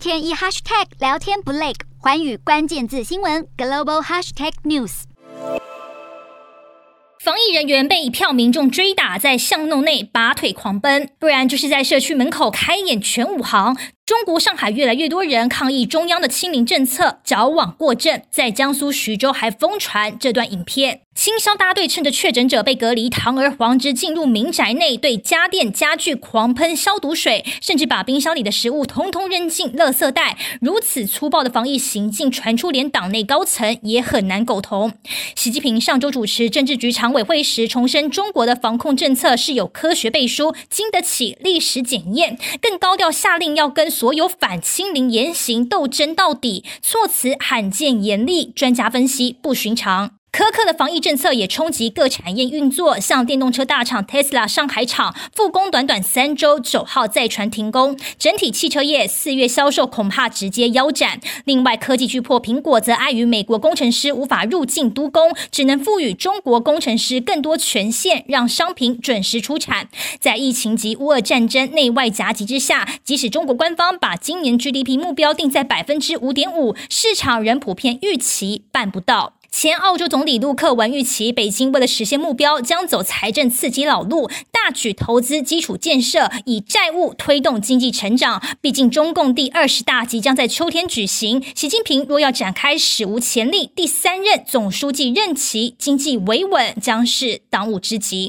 天一 hashtag 聊天不累，环宇关键字新闻 global hashtag news。防疫人员被一票民众追打，在巷弄内拔腿狂奔，不然就是在社区门口开演全武行。中国上海越来越多人抗议中央的清零政策，矫枉过正。在江苏徐州还疯传这段影片。清消大队趁着确诊者被隔离，堂而皇之进入民宅内，对家电家具狂喷消毒水，甚至把冰箱里的食物通通扔进垃圾袋。如此粗暴的防疫行径传出，连党内高层也很难苟同。习近平上周主持政治局常委会时，重申中国的防控政策是有科学背书，经得起历史检验，更高调下令要跟所有反清零言行斗争到底，措辞罕见严厉。专家分析不寻常。苛刻的防疫政策也冲击各产业运作，像电动车大厂 Tesla 上海厂复工短短三周，九号再传停工，整体汽车业四月销售恐怕直接腰斩。另外，科技巨擘苹果则碍于美国工程师无法入境督工，只能赋予中国工程师更多权限，让商品准时出产。在疫情及乌俄战争内外夹击之下，即使中国官方把今年 GDP 目标定在百分之五点五，市场仍普遍预期办不到。前澳洲总理陆克文预期，北京为了实现目标，将走财政刺激老路，大举投资基础建设，以债务推动经济成长。毕竟，中共第二十大即将在秋天举行，习近平若要展开史无前例第三任总书记任期，经济维稳将是当务之急。